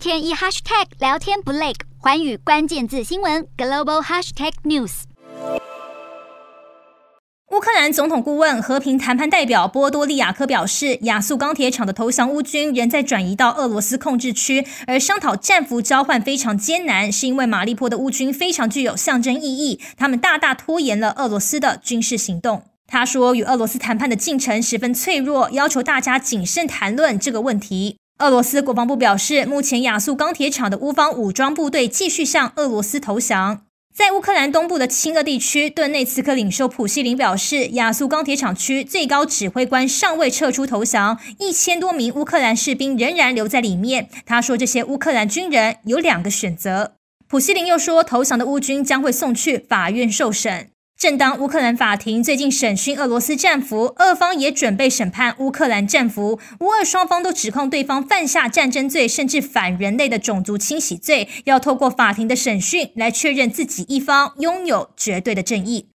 天一 hashtag 聊天不累，寰宇关键字新闻 global hashtag news。乌克兰总统顾问、和平谈判代表波多利亚科表示，亚速钢铁厂的投降乌军仍在转移到俄罗斯控制区，而商讨战俘交换非常艰难，是因为马利坡的乌军非常具有象征意义，他们大大拖延了俄罗斯的军事行动。他说，与俄罗斯谈判的进程十分脆弱，要求大家谨慎谈论这个问题。俄罗斯国防部表示，目前亚速钢铁厂的乌方武装部队继续向俄罗斯投降。在乌克兰东部的亲俄地区，顿内茨克领袖普希林表示，亚速钢铁厂区最高指挥官尚未撤出投降，一千多名乌克兰士兵仍然留在里面。他说，这些乌克兰军人有两个选择。普希林又说，投降的乌军将会送去法院受审。正当乌克兰法庭最近审讯俄罗斯战俘，俄方也准备审判乌克兰战俘，乌俄双方都指控对方犯下战争罪，甚至反人类的种族清洗罪，要透过法庭的审讯来确认自己一方拥有绝对的正义。